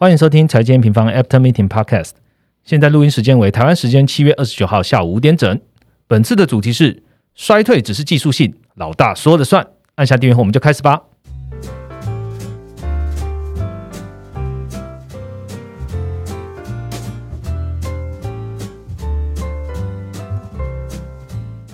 欢迎收听财经平方 After Meeting Podcast。现在录音时间为台湾时间七月二十九号下午五点整。本次的主题是衰退只是技术性，老大说了算。按下订阅后，我们就开始吧。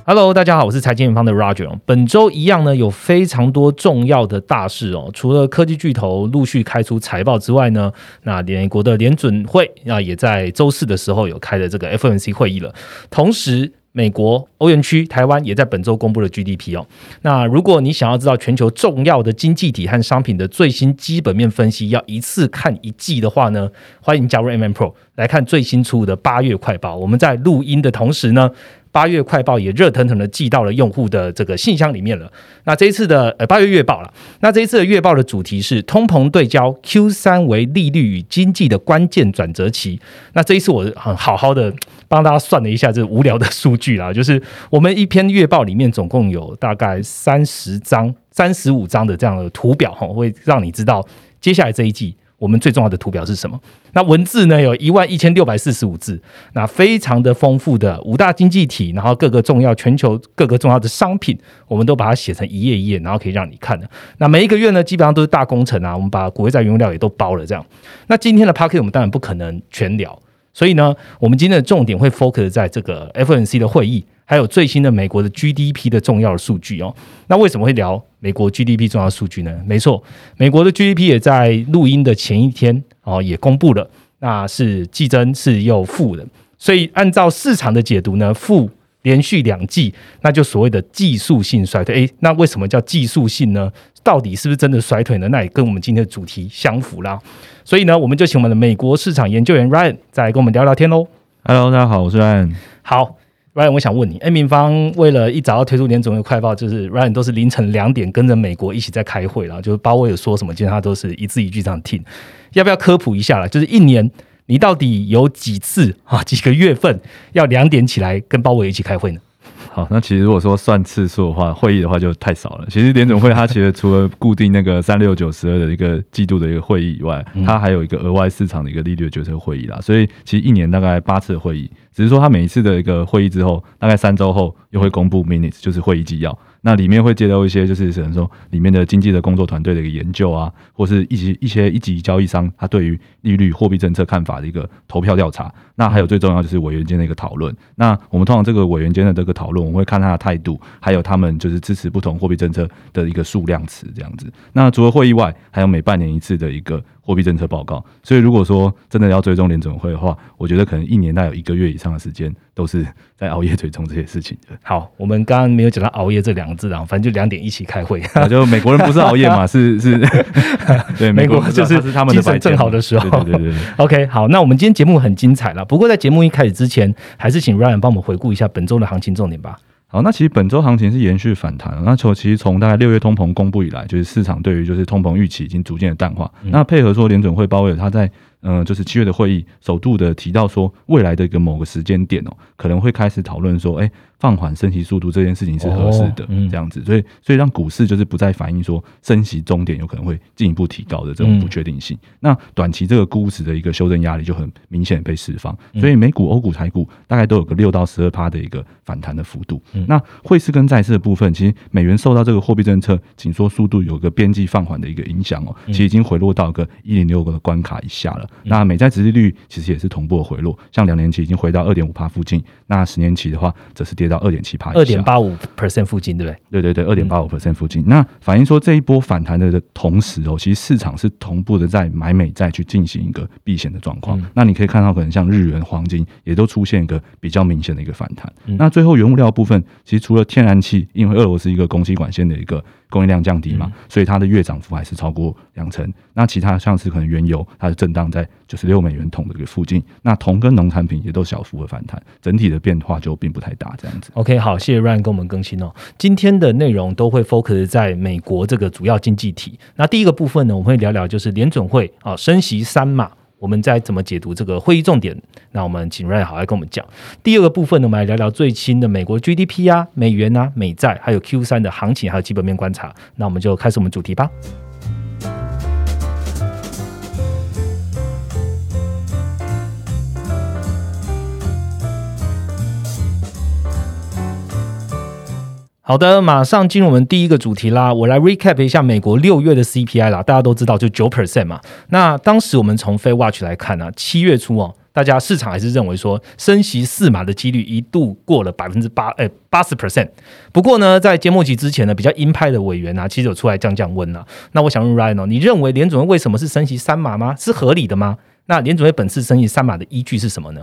Hello，大家好，我是财经方的 Roger。本周一样呢，有非常多重要的大事哦。除了科技巨头陆续开出财报之外呢，那美国的联准会啊，也在周四的时候有开的这个 FOMC 会议了。同时，美国、欧元区、台湾也在本周公布了 GDP 哦。那如果你想要知道全球重要的经济体和商品的最新基本面分析，要一次看一季的话呢，欢迎加入 MM Pro 来看最新出的八月快报。我们在录音的同时呢。八月快报也热腾腾的寄到了用户的这个信箱里面了。那这一次的呃八月月报了，那这一次的月报的主题是通膨对焦，Q 三为利率与经济的关键转折期。那这一次我很好好的帮大家算了一下这无聊的数据啦，就是我们一篇月报里面总共有大概三十张、三十五张的这样的图表哈，会让你知道接下来这一季。我们最重要的图表是什么？那文字呢？有一万一千六百四十五字，那非常的丰富的五大经济体，然后各个重要全球各个重要的商品，我们都把它写成一页一页，然后可以让你看的。那每一个月呢，基本上都是大工程啊，我们把国债原料也都包了这样。那今天的 p a r k e t 我们当然不可能全聊，所以呢，我们今天的重点会 focus 在这个 FNC 的会议。还有最新的美国的 GDP 的重要的数据哦，那为什么会聊美国 GDP 重要数据呢？没错，美国的 GDP 也在录音的前一天哦也公布了，那是季增是又负的，所以按照市场的解读呢，负连续两季，那就所谓的技术性衰退。诶，那为什么叫技术性呢？到底是不是真的衰退呢？那也跟我们今天的主题相符啦。所以呢，我们就请我们的美国市场研究员 Ryan 再来跟我们聊聊天喽。Hello，大家好，我是 Ryan。好。Ryan，我想问你，A 明方为了一早要推出年总的快报，就是 Ryan 都是凌晨两点跟着美国一起在开会，然后就是包括有说什么，基本上都是一字一句这样听。要不要科普一下了？就是一年你到底有几次啊？几个月份要两点起来跟包伟一起开会呢？好，那其实如果说算次数的话，会议的话就太少了。其实联总会它其实除了固定那个三六九十二的一个季度的一个会议以外，它还有一个额外市场的一个利率决策会议啦。所以其实一年大概八次会议。只是说，它每一次的一个会议之后，大概三周后又会公布 minutes，就是会议纪要。那里面会接到一些，就是可能说里面的经济的工作团队的一个研究啊，或是一级一些一级交易商他对于利率、货币政策看法的一个投票调查。那还有最重要就是委员间的一个讨论。那我们通常这个委员间的这个讨论，我们会看他的态度，还有他们就是支持不同货币政策的一个数量词这样子。那除了会议外，还有每半年一次的一个。货币政策报告，所以如果说真的要追踪联准会的话，我觉得可能一年大概有一个月以上的时间都是在熬夜追踪这些事情的。好，我们刚刚没有讲到熬夜这两个字啊，反正就两点一起开会。就美国人不是熬夜嘛，是是，对，美国就是他们的正好的时候。对对对。OK，好，那我们今天节目很精彩了。不过在节目一开始之前，还是请 Ryan 帮我们回顾一下本周的行情重点吧。好，那其实本周行情是延续反弹。那从其实从大概六月通膨公布以来，就是市场对于就是通膨预期已经逐渐的淡化。那配合说联准会鲍威尔他在。嗯，就是七月的会议，首度的提到说，未来的一个某个时间点哦，可能会开始讨论说，哎，放缓升息速度这件事情是合适的，这样子，所以，所以让股市就是不再反映说升息终点有可能会进一步提高的这种不确定性。那短期这个估值的一个修正压力就很明显被释放，所以美股、欧股、台股大概都有个六到十二趴的一个反弹的幅度。那汇市跟债市的部分，其实美元受到这个货币政策紧缩速度有个边际放缓的一个影响哦，其实已经回落到个一零六个的关卡以下了。那美债殖利率其实也是同步的回落，像两年期已经回到二点五帕附近，那十年期的话则是跌到二点七帕，二点八五 percent 附近，对不对？对对对，二点八五 percent 附近。那反映说这一波反弹的同时哦，其实市场是同步的在买美债去进行一个避险的状况。那你可以看到，可能像日元、黄金也都出现一个比较明显的一个反弹。那最后原物料部分，其实除了天然气，因为俄罗斯一个供气管线的一个。供应量降低嘛，所以它的月涨幅还是超过两成。那其他像是可能原油，它的震荡在九十六美元桶的一个附近。那铜跟农产品也都小幅的反弹，整体的变化就并不太大。这样子。OK，好，谢谢 Ryan 跟我们更新哦。今天的内容都会 focus 在美国这个主要经济体。那第一个部分呢，我们会聊聊就是联准会啊升息三码。我们再怎么解读这个会议重点？那我们请 Ray 好来跟我们讲。第二个部分呢，我们来聊聊最新的美国 GDP 啊、美元啊、美债，还有 Q 三的行情，还有基本面观察。那我们就开始我们主题吧。好的，马上进入我们第一个主题啦。我来 recap 一下美国六月的 CPI 啦，大家都知道就九 percent 嘛。那当时我们从 Fed Watch 来看呢，七月初哦，大家市场还是认为说升息四码的几率一度过了百分之八，哎，八十 percent。不过呢，在节末期之前呢，比较鹰派的委员啊，其实有出来降降温了。那我想问 Ryan 哦，你认为联准会为什么是升息三码吗？是合理的吗？那联准会本次升息三码的依据是什么呢？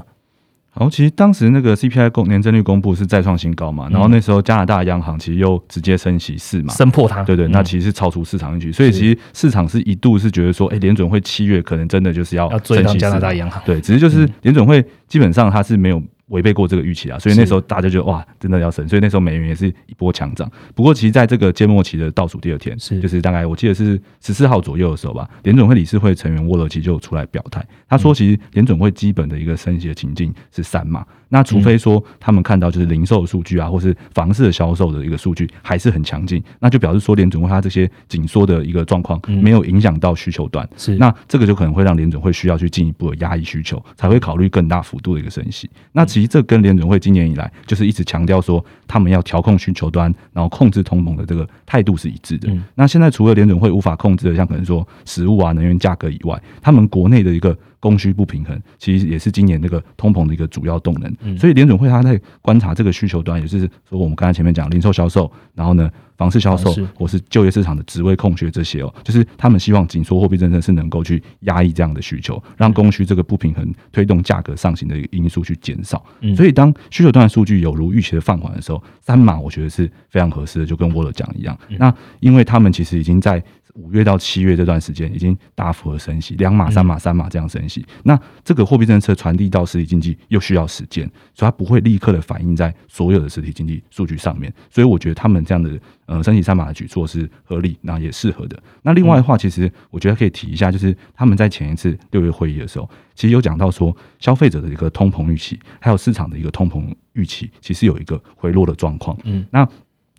好，其实当时那个 CPI 公年增率公布是再创新高嘛，然后那时候加拿大央行其实又直接升息四嘛，升破它，对对，那其实是超出市场预期，所以其实市场是一度是觉得说，哎，联准会七月可能真的就是要要追上加拿大央行，对，只是就是联准会基本上它是没有。违背过这个预期啊，所以那时候大家就哇，真的要升，所以那时候美元也是一波强涨。不过，其实在这个揭幕期的倒数第二天，是。就是大概我记得是十四号左右的时候吧，联准会理事会成员沃勒奇就出来表态，他说，其实联准会基本的一个升息的情境是三嘛，那除非说他们看到就是零售数据啊，或是房市的销售的一个数据还是很强劲，那就表示说联准会它这些紧缩的一个状况没有影响到需求端，是那这个就可能会让联准会需要去进一步的压抑需求，才会考虑更大幅度的一个升息。那其其实这跟联准会今年以来就是一直强调说，他们要调控需求端，然后控制通膨的这个态度是一致的。那现在除了联准会无法控制的，像可能说食物啊、能源价格以外，他们国内的一个供需不平衡，其实也是今年这个通膨的一个主要动能。所以联准会他在观察这个需求端，也是说我们刚才前面讲零售销售，然后呢。房市销售，或是就业市场的职位空缺这些哦，就是他们希望紧缩货币政策是能够去压抑这样的需求，让供需这个不平衡推动价格上行的一个因素去减少。所以当需求端的数据有如预期的放缓的时候，三码我觉得是非常合适的，就跟沃勒讲一样。那因为他们其实已经在。五月到七月这段时间已经大幅的升息，两码、三码、三码这样升息。那这个货币政策传递到实体经济又需要时间，所以它不会立刻的反映在所有的实体经济数据上面。所以我觉得他们这样的呃升息三码的举措是合理，那也适合的。那另外的话，其实我觉得可以提一下，就是他们在前一次六月会议的时候，其实有讲到说消费者的一个通膨预期，还有市场的一个通膨预期，其实有一个回落的状况。嗯，那。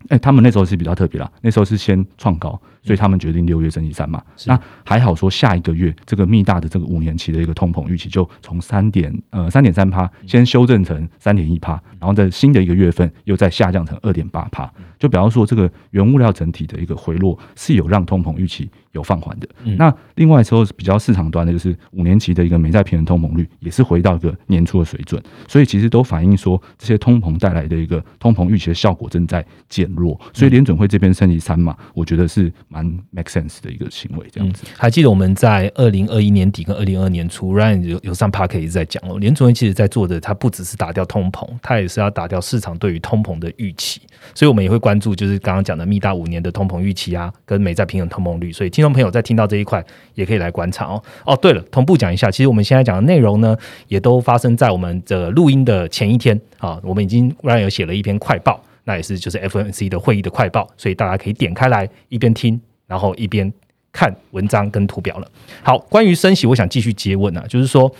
哎，他们那时候是比较特别啦，那时候是先创高，所以他们决定六月升息三嘛。那还好说，下一个月这个密大的这个五年期的一个通膨预期就从三点呃三点三趴先修正成三点一趴，然后在新的一个月份又再下降成二点八趴，就比方说这个原物料整体的一个回落是有让通膨预期。有放缓的，那另外时候比较市场端的，就是五年期的一个美债平衡通膨率也是回到一个年初的水准，所以其实都反映说这些通膨带来的一个通膨预期的效果正在减弱，所以联准会这边升级三嘛，我觉得是蛮 make sense 的一个行为，这样子。还记得我们在二零二一年底跟二零二年初，Ryan 有有上 Park 一直在讲哦，联准会其实在做的，它不只是打掉通膨，它也是要打掉市场对于通膨的预期，所以我们也会关注就是刚刚讲的密大五年的通膨预期啊，跟美债平衡通膨率，所以听众朋友在听到这一。块也可以来观察哦。哦，对了，同步讲一下，其实我们现在讲的内容呢，也都发生在我们的录音的前一天啊。我们已经 Ryan 有写了一篇快报，那也是就是 FNC 的会议的快报，所以大家可以点开来一边听，然后一边看文章跟图表了。好，关于升息，我想继续接问啊，就是说，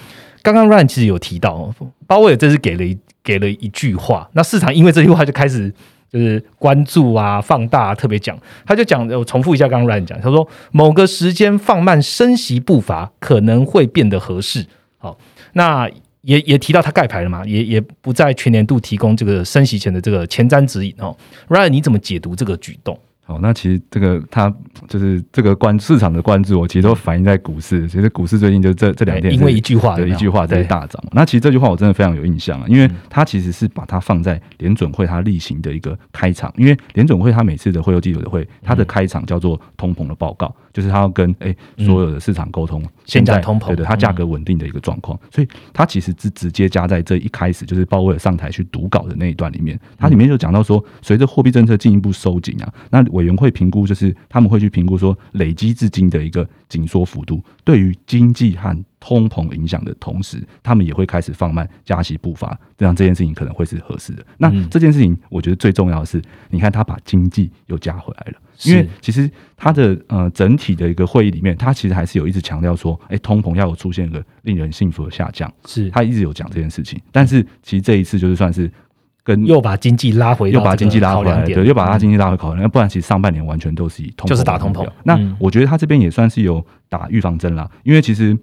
刚刚 Ryan 其实有提到，鲍威尔这是给了一给了一句话，那市场因为这句话就开始。就是关注啊，放大啊，特别讲，他就讲，我重复一下刚刚乱讲，他说某个时间放慢升息步伐可能会变得合适。好，那也也提到他盖牌了嘛，也也不在全年度提供这个升息前的这个前瞻指引哦。Ryan，你怎么解读这个举动？好，那其实这个它就是这个关市场的关注，我其实都反映在股市。其实股市最近就这这两天，因为一句话，对一句话在大涨。那其实这句话我真的非常有印象啊，因为它其实是把它放在联准会它例行的一个开场，因为联准会它每次的会有记者会，它的开场叫做通膨的报告。就是它要跟哎所有的市场沟通，现在通膨，对对，它价格稳定的一个状况，所以它其实是直接加在这一开始，就是鲍威尔上台去读稿的那一段里面，它里面就讲到说，随着货币政策进一步收紧啊，那委员会评估就是他们会去评估说累积至今的一个紧缩幅度，对于经济和通膨影响的同时，他们也会开始放慢加息步伐，这样这件事情可能会是合适的。那这件事情，我觉得最重要的是，你看他把经济又加回来了。因为其实他的呃整体的一个会议里面，他其实还是有一直强调说，哎，通膨要有出现一个令人信服的下降，是他一直有讲这件事情。但是其实这一次就是算是跟又把经济拉回，又把经济拉回来，对，又把它经济拉回考量。不然其实上半年完全都是以通就是打通膨。那我觉得他这边也算是有打预防针啦，因为其实。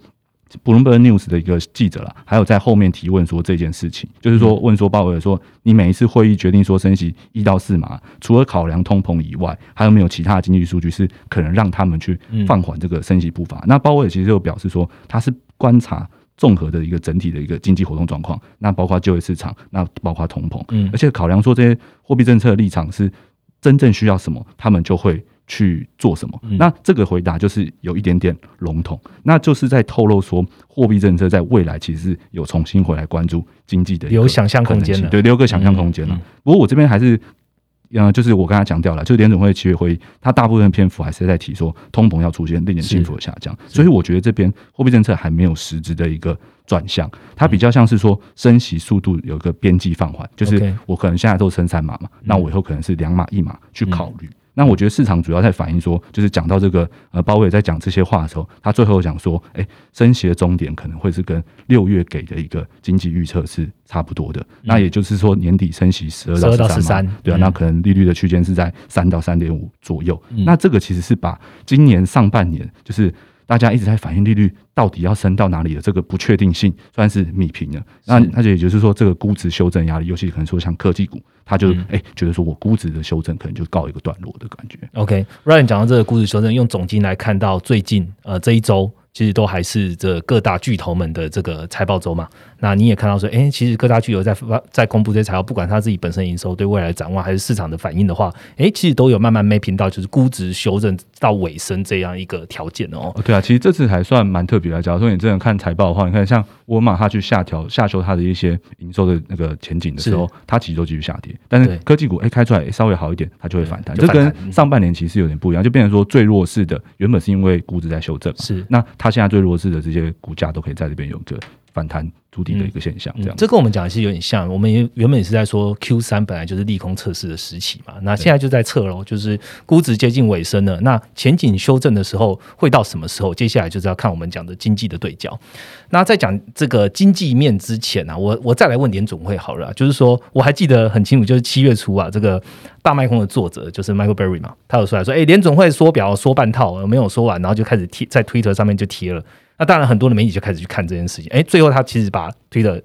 Bloomberg News 的一个记者啦，还有在后面提问说这件事情，就是说问说鲍威尔说，你每一次会议决定说升息一到四码，除了考量通膨以外，还有没有其他的经济数据是可能让他们去放缓这个升息步伐？那鲍威尔其实就表示说，他是观察综合的一个整体的一个经济活动状况，那包括就业市场，那包括通膨，嗯而且考量说这些货币政策的立场是真正需要什么，他们就会去做什么。嗯那这个回答就是有一点点笼统，那就是在透露说，货币政策在未来其实是有重新回来关注经济的有想象空间对，留个想象空间了。嗯嗯不过我这边还是。呃，就是我刚才强调了，就是联总会七月会议，它大部分篇幅还是在提说通膨要出现令人信服的下降，所以我觉得这边货币政策还没有实质的一个转向，它比较像是说升息速度有一个边际放缓，就是我可能现在都升三码嘛，那我以后可能是两码一码去考虑。那我觉得市场主要在反映说，就是讲到这个呃，鲍威尔在讲这些话的时候，他最后讲说，哎、升息的终点可能会是跟六月给的一个经济预测是差不多的。那也就是说，年底升息十二到到十三13对啊，嗯那可能利率的区间是在三到三点五左右。嗯那这个其实是把今年上半年就是。大家一直在反映利率到底要升到哪里的这个不确定性算是米平了。那那就也就是说，这个估值修正压力，尤其可能说像科技股，它就嗯哎、觉得说我估值的修正可能就告一个段落的感觉。OK，Ryan、讲到这个估值修正，用总金来看到最近呃这一周，其实都还是这各大巨头们的这个财报周嘛。那你也看到说，哎、其实各大巨头在发在公布这些财报，不管他自己本身营收对未来的展望，还是市场的反应的话，哎、其实都有慢慢 mapping 到就是估值修正到尾声这样一个条件哦。哦，对啊，其实这次还算蛮特别的。假如说你真的看财报的话，你看像沃尔玛，它去下调下修它的一些营收的那个前景的时候，它其实都继续下跌。但是科技股哎、开出来、诶稍微好一点，它就会反弹。这就跟上半年其实有点不一样，就变成说最弱势的原本是因为估值在修正嘛，是那它现在最弱势的这些股价都可以在这边有个反弹筑底的一个现象，这样。嗯这跟我们讲的是有点像，我们也原本也是在说 Q 三本来就是利空测试的时期嘛，那现在就在测喽，就是估值接近尾声了，那前景修正的时候会到什么时候？接下来就是要看我们讲的经济的对焦。那在讲这个经济面之前啊，我我再来问联总会好了啊，就是说我还记得很清楚，就是七月初啊，这个大麦空的作者就是 Michael Berry 嘛，他有出来说，哎、联总会说表说半套，呃没有说完，然后就开始贴在 Twitter 上面就贴了。那当然，很多的媒体就开始去看这件事情。哎、最后他其实把推的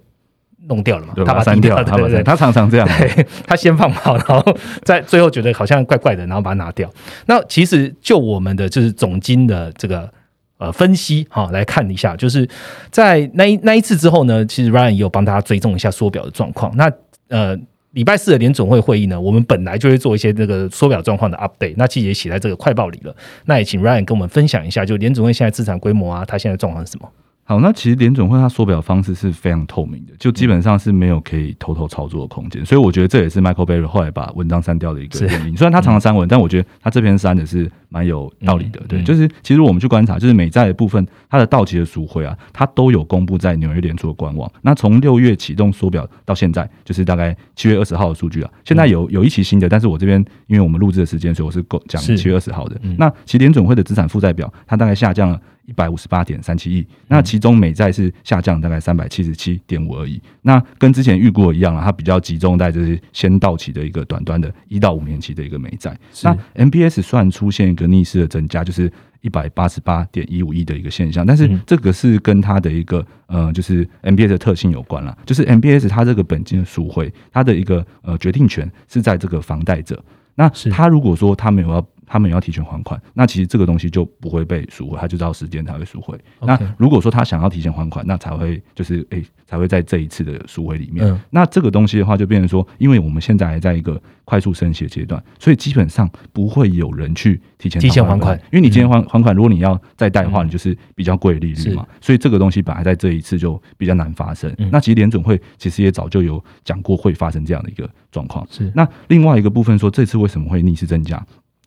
弄掉了嘛，他把它删掉了，对对对，他常常这样。对他先放炮，然后在最后觉得好像怪怪的，然后把它拿掉。那其实就我们的就是总经的这个呃分析哈、来看一下，就是在那一那一次之后呢，其实 Ryan 也有帮大家追踪一下缩表的状况。那呃。礼拜四的联总会会议呢，我们本来就会做一些这个缩表状况的 update，那其实也写在这个快报里了。那也请 Ryan 跟我们分享一下，就联总会现在资产规模啊，它现在状况是什么？好，那其实联总会它缩表方式是非常透明的，就基本上是没有可以偷偷操作的空间，所以我觉得这也是 Michael Berry 后来把文章删掉的一个原因。虽然他常常删文，但我觉得他这篇删的是蛮有道理的。对，就是其实我们去观察，就是美债的部分，它的到期的赎回啊，它都有公布在纽约联储的官网。那从六月启动缩表到现在，就是大概七月二十号的数据啊。现在有有一期新的，但是我这边因为我们录制的时间，所以我是够讲七月二十号的。嗯那其实联总会的资产负债表，它大概下降了。一百五十八点三七亿，那其中美债是下降大概三百七十七点五而已。那跟之前预估的一样了，它比较集中在就是先到期的一个短端的一到五年期的一个美债。那 MBS 虽然出现一个逆势的增加，就是一百八十八点一五亿的一个现象，但是嗯这个是跟它的一个呃，就是 MBS 的特性有关了。就是 MBS 它这个本金的赎回，它的一个呃决定权是在这个房贷者。那是他如果说他没有要，他们也要提前还款，那其实这个东西就不会被赎回，他就知道时间才会赎回。那如果说他想要提前还款，那才会就是诶、才会在这一次的赎回里面。嗯那这个东西的话，就变成说，因为我们现在还在一个快速升息的阶段，所以基本上不会有人去提前提前还款因为你提前还还款，如果你要再贷的话，你就是比较贵利率嘛，所以这个东西本来在这一次就比较难发生。嗯那其实联准会其实也早就有讲过会发生这样的一个状况。是那另外一个部分说，这次为什么会逆势增加？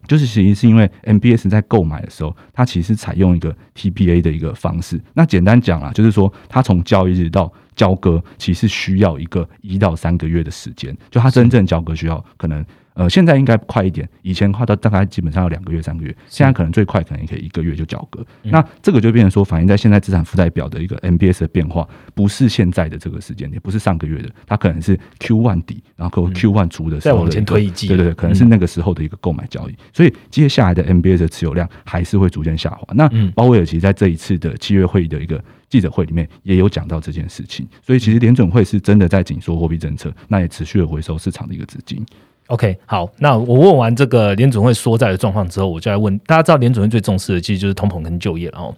就是其实是因为 MBS 在购买的时候，它其实采用一个 TPA 的一个方式。那简单讲啦，就是说它从交易日到交割，其实需要一个一到三个月的时间。就它真正交割需要可能呃，现在应该快一点，以前话到大概基本上要两个月、三个月，现在可能最快可能也可以一个月就交割。那这个就变成说，反映在现在资产负债表的一个 MBS 的变化，不是现在的这个时间点，不是上个月的，它可能是 Q one 底，然后 Q one 出的时候再往前推一季，对对对，可能是那个时候的一个购买交易，所以接下来的 MBS 的持有量还是会逐渐下滑。那鲍威尔其实在这一次的七月会议的一个记者会里面也有讲到这件事情，所以其实联准会是真的在紧缩货币政策，那也持续的回收市场的一个资金。OK，好，那我问完这个联总会缩债的状况之后，我就来问大家，知道联总会最重视的其实就是通膨跟就业，然后。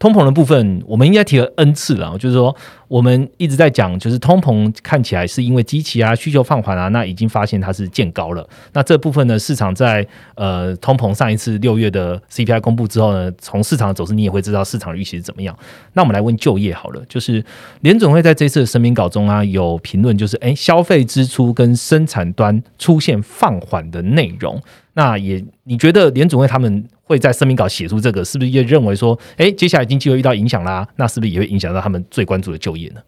通膨的部分，我们应该提了 N 次了，就是说，我们一直在讲，就是通膨看起来是因为机器啊需求放缓啊，那已经发现它是见高了。那这部分呢，市场在呃通膨上一次六月的 CPI 公布之后呢，从市场的走势你也会知道市场的预期是怎么样。那我们来问就业好了，就是联总会在这次的声明稿中啊，有评论就是，哎，消费支出跟生产端出现放缓的内容。那也你觉得联总会他们？会在声明稿写出这个，是不是也认为说，哎，接下来经济会遇到影响啦？那是不是也会影响到他们最关注的就业呢？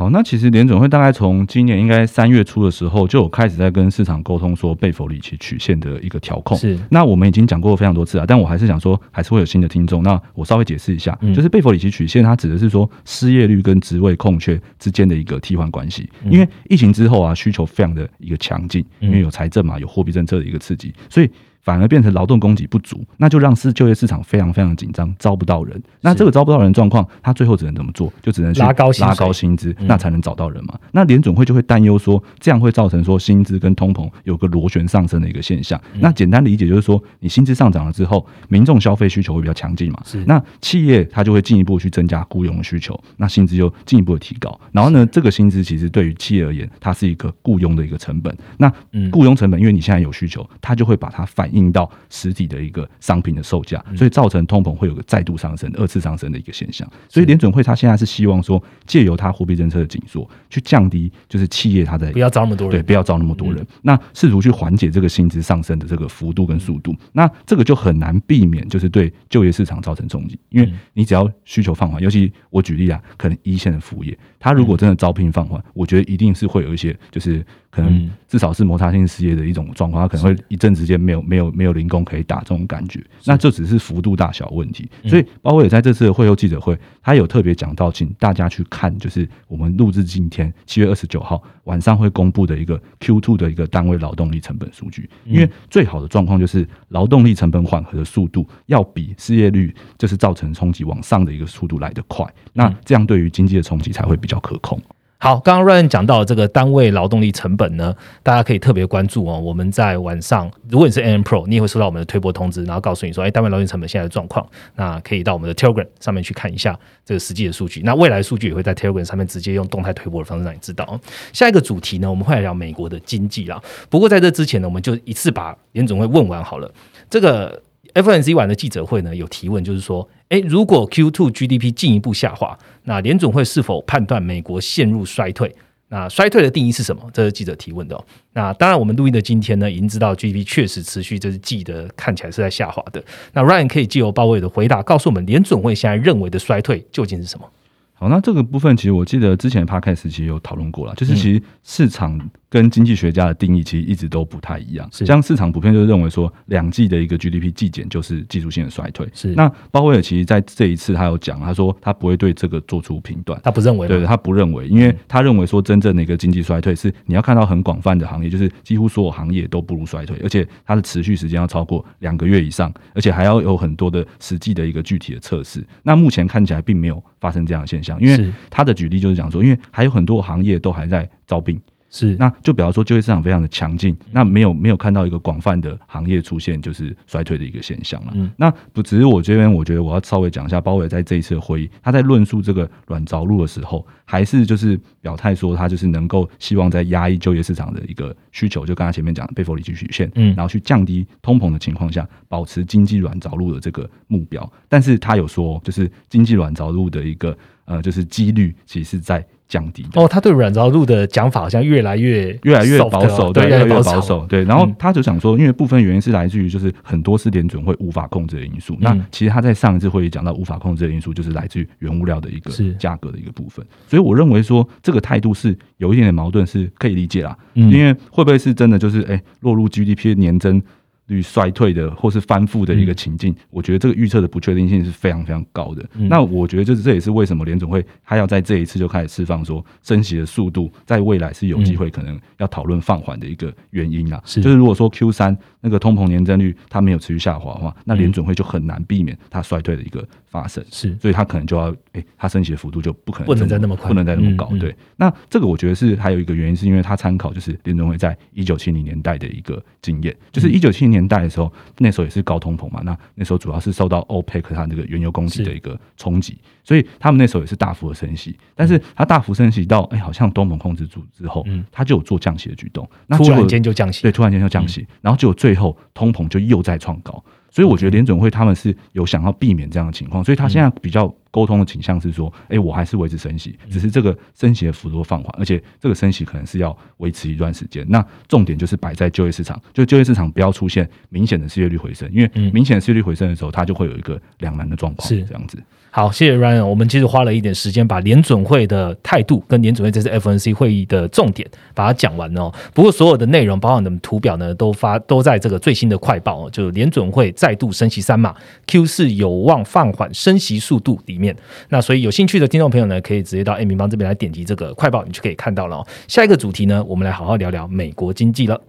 好，那其实联总会大概从今年应该三月初的时候就有开始在跟市场沟通，说贝弗里奇曲线的一个调控。是，那我们已经讲过非常多次啊，但我还是想说，还是会有新的听众。那我稍微解释一下，就是贝弗里奇曲线，它指的是说失业率跟职位空缺之间的一个替换关系。因为疫情之后啊，需求非常的一个强劲，因为有财政嘛，有货币政策的一个刺激，所以。反而变成劳动供给不足，那就让市就业市场非常非常紧张，招不到人。那这个招不到人状况，他最后只能怎么做？就只能拉高拉高薪资，那才能找到人嘛。那联准会就会担忧说，这样会造成说薪资跟通膨有个螺旋上升的一个现象。那简单理解就是说，你薪资上涨了之后，民众消费需求会比较强劲嘛。那企业它就会进一步去增加雇佣的需求，那薪资就进一步的提高。然后呢，这个薪资其实对于企业而言，它是一个雇佣的一个成本。那雇佣成本，因为你现在有需求，它就会把它反映到实。实体的一个商品的售价，所以造成通膨会有个再度上升、二次上升的一个现象。所以联准会他现在是希望说，借由它货币政策的紧缩，去降低就是企业它的不要招那么多人，对，不要招那么多人。那试图去缓解这个薪资上升的这个幅度跟速度。那这个就很难避免，就是对就业市场造成冲击。因为你只要需求放缓，尤其我举例啊，可能一线的服务业，它如果真的招聘放缓，我觉得一定是会有一些就是。可能至少是摩擦性失业的一种状况，他可能会一阵之间没有没有没有零工可以打这种感觉，那这只是幅度大小问题。所以，包括也在这次的会后记者会，他有特别讲到，请大家去看，就是我们录制今天七月二十九号晚上会公布的一个 Q two 的一个单位劳动力成本数据。因为最好的状况就是劳动力成本缓和的速度要比失业率就是造成冲击往上的一个速度来得快，那这样对于经济的冲击才会比较可控。好，刚刚 Ryan 讲到这个单位劳动力成本呢，大家可以特别关注哦。我们在晚上，如果你是 N Pro，你也会收到我们的推播通知，然后告诉你说，哎，单位劳动力成本现在的状况。那可以到我们的 Telegram 上面去看一下这个实际的数据。那未来数据也会在 Telegram 上面直接用动态推播的方式让你知道。下一个主题呢，我们会来聊美国的经济啦。不过在这之前呢，我们就一次把联总会问完好了。这个 FNC 晚的记者会呢，有提问，就是说，哎，如果 Q2 GDP 进一步下滑，那联总会是否判断美国陷入衰退？那衰退的定义是什么？这是记者提问的。那当然，我们录音的今天呢，已经知道 GDP 确实持续这是季的看起来是在下滑的。那 Ryan 可以借由鲍威尔的回答，告诉我们联总会现在认为的衰退究竟是什么？好，那这个部分其实我记得之前 Podcast 其实有讨论过了，就是其实市场。跟经济学家的定义其实一直都不太一样，像市场普遍就认为说两季的一个 GDP 季减就是技术性的衰退。是那鲍威尔其实在这一次他有讲，他说他不会对这个做出评断，他不认为，对他不认为，因为他认为说真正的一个经济衰退是你要看到很广泛的行业，就是几乎所有行业都不如衰退，而且它的持续时间要超过两个月以上，而且还要有很多的实际的一个具体的测试。那目前看起来并没有发生这样的现象，因为他的举例就是讲说，因为还有很多行业都还在招聘。是，那就比方说就业市场非常的强劲，那没有没有看到一个广泛的行业出现就是衰退的一个现象了。嗯，那不只是我这边，我觉得我要稍微讲一下，鲍威尔在这一次的会议，他在论述这个软着陆的时候，还是就是表态说他就是能够希望在压抑就业市场的一个需求，就刚才前面讲的贝弗里奇曲线，嗯，然后去降低通膨的情况下，保持经济软着陆的这个目标。但是他有说，就是经济软着陆的一个呃，就是几率其实是在。降低的。哦，他对软着陆的讲法好像越来越越来越保守，对，越来越保保守，对。然后他就想说，因为部分原因是来自于就是很多是联准会无法控制的因素。那其实他在上一次会议讲到无法控制的因素，就是来自于原物料的一个价格的一个部分。所以我认为说这个态度是有一点点矛盾，是可以理解啦。因为会不会是真的就是哎落入 GDP 年增？率衰退的或是翻覆的一个情境，我觉得这个预测的不确定性是非常非常高的。那我觉得就是这也是为什么联总会他要在这一次就开始释放说升息的速度，在未来是有机会可能要讨论放缓的一个原因啊。就是如果说 Q 三那个通膨年增率它没有持续下滑的话，那联准会就很难避免它衰退的一个发生。是，所以它可能就要哎，它升息的幅度就不可能不能再那么快，不能再那么高。对，那这个我觉得是还有一个原因，是因为它参考就是联总会在一九七零年代的一个经验，就是一九七零年代的时候。那时候也是高通膨嘛，那那时候主要是受到欧佩克它那个原油供给的一个冲击，所以他们那时候也是大幅的升息，但是它大幅升息到哎，好像东盟控制住之后，嗯，它就有做降息的举动，那突然间就降息，对，突然间就降息，然后结果最后通膨就又在创高。所以我觉得联准会他们是有想要避免这样的情况，所以他现在比较沟通的倾向是说，哎，我还是维持升息，只是这个升息的幅度放缓，而且这个升息可能是要维持一段时间。那重点就是摆在就业市场，就就业市场不要出现明显的失业率回升，因为明显的失业率回升的时候，它就会有一个两难的状况，是这样子。好，谢谢 Ryan。我们其实花了一点时间，把联准会的态度跟联准会这次 FNC 会议的重点把它讲完哦。不过所有的内容，包含的图表呢，都发都在这个最新的快报哦，就联准会再度升息三码，Q 四有望放缓升息速度里面。那所以有兴趣的听众朋友呢，可以直接到 A 明邦这边来点击这个快报，你就可以看到了。下一个主题呢，我们来好好聊聊美国经济了。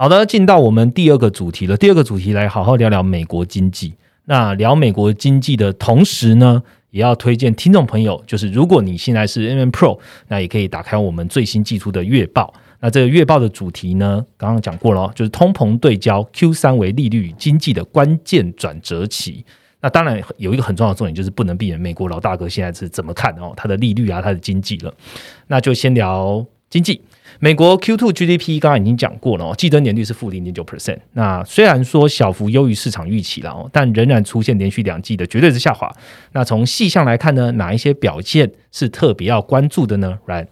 好的，进到我们第二个主题了。第二个主题来好好聊聊美国经济。那聊美国经济的同时呢，也要推荐听众朋友，就是如果你现在是 MM Pro，那也可以打开我们最新寄出的月报。那这个月报的主题呢，刚刚讲过了，就是通膨对焦 Q 三为利率经济的关键转折期。那当然有一个很重要的重点，就是不能避免美国老大哥现在是怎么看哦，他的利率啊，他的经济了。那就先聊经济。美国 Q two GDP 刚刚已经讲过了哦，季增年率是负零点九 percent。那虽然说小幅优于市场预期了哦，但仍然出现连续两季的绝对值下滑。那从细项来看呢，哪一些表现是特别要关注的呢？Right？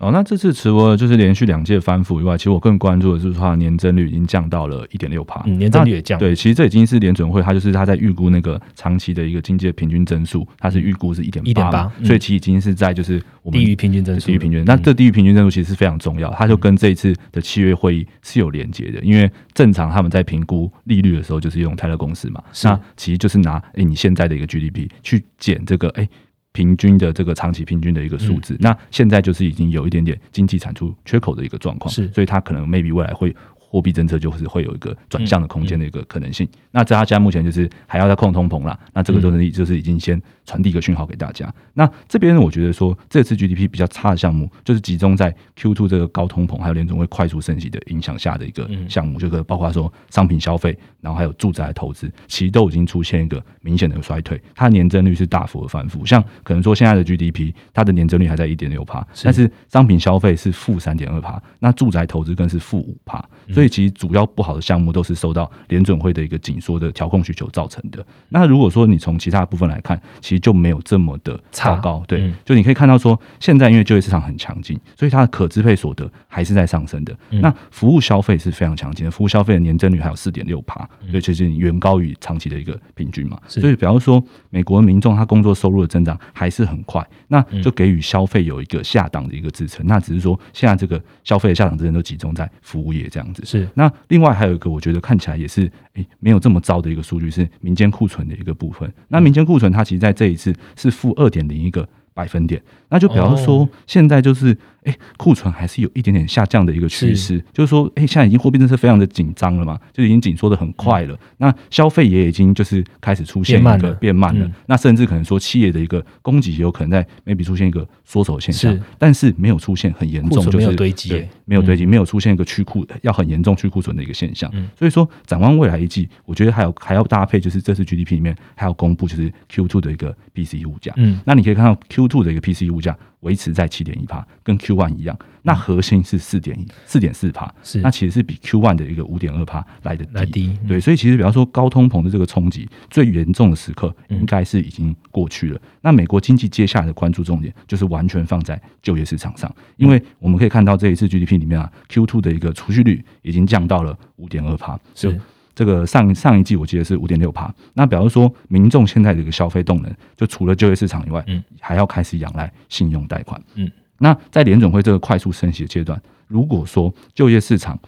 哦，那这次除了就是连续两届翻覆以外，其实我更关注的就是它的年增率已经降到了一点六帕，年增率也降。对，其实这已经是联准会，它就是它在预估那个长期的一个经济平均增速，它是预估是一点八，所以其实已经是在就是我们低于平均增速，低于平均。那这低于平均增速其实是非常重要，它就跟这一次的七月会议是有连接的，因为正常他们在评估利率的时候就是用泰勒公式嘛，那其实就是拿哎你现在的一个 GDP 去减这个哎。平均的这个长期平均的一个数字，那现在就是已经有一点点经济产出缺口的一个状况，是，所以它可能 maybe 未来会货币政策就是会有一个转向的空间的一个可能性。那在他家目前就是还要再控通膨啦，那这个就是就是已经先。传递一个讯号给大家。那这边我觉得说，这次 GDP 比较差的项目，就是集中在 Q2 这个高通膨还有联总会快速升级的影响下的一个项目，就是包括说商品消费，然后还有住宅投资，其实都已经出现一个明显的衰退。它的年增率是大幅的反复，像可能说现在的 GDP，它的年增率还在一点六帕，但是商品消费是负三点二帕，那住宅投资更是负五帕。所以其实主要不好的项目都是受到联准会的一个紧缩的调控需求造成的。那如果说你从其他部分来看，其实就没有这么的超高，对，就你可以看到说，现在因为就业市场很强劲，所以它的可支配所得还是在上升的。那服务消费是非常强劲的，服务消费的年增率还有四点六帕，所以其实远高于长期的一个平均嘛。所以，比方说美国民众他工作收入的增长还是很快，那就给予消费有一个下档的一个支撑。那只是说现在这个消费的下档支撑都集中在服务业这样子。是。那另外还有一个，我觉得看起来也是诶没有这么糟的一个数据是民间库存的一个部分。那民间库存它其实在这一次。是负二点零一个百分点，那就表示说现在就是。哎，库存还是有一点点下降的一个趋势，就是说，哎，现在已经货币政策非常的紧张了嘛，就已经紧缩的很快了。那消费也已经就是开始出现一个变慢了，那甚至可能说企业的一个供给也有可能在 maybe 出现一个缩手现象，但是没有出现很严重，就是堆积，没有堆积，没有出现一个去库要很严重去库存的一个现象。所以说，展望未来一季，我觉得还有还要搭配，就是这次 GDP 里面还要公布就是 Q two 的一个 PCE 物价。嗯，那你可以看到 Q two 的一个 PCE 物价。维持在七点一帕，跟 Q one 一样。那核心是四点一四点四帕，是。那其实是比 Q one 的一个五点二帕来的来低对，所以其实比方说高通膨的这个冲击最严重的时刻，应该是已经过去了。那美国经济接下来的关注重点就是完全放在就业市场上，因为我们可以看到这一次 GDP 里面啊，Q two 的一个储蓄率已经降到了五点二帕，是这个上上一季我记得是五点六趴。那比方说民众现在的一个消费动能，就除了就业市场以外，嗯，还要开始仰赖信用贷款，嗯。那在联总会这个快速升息的阶段，如果说就业市场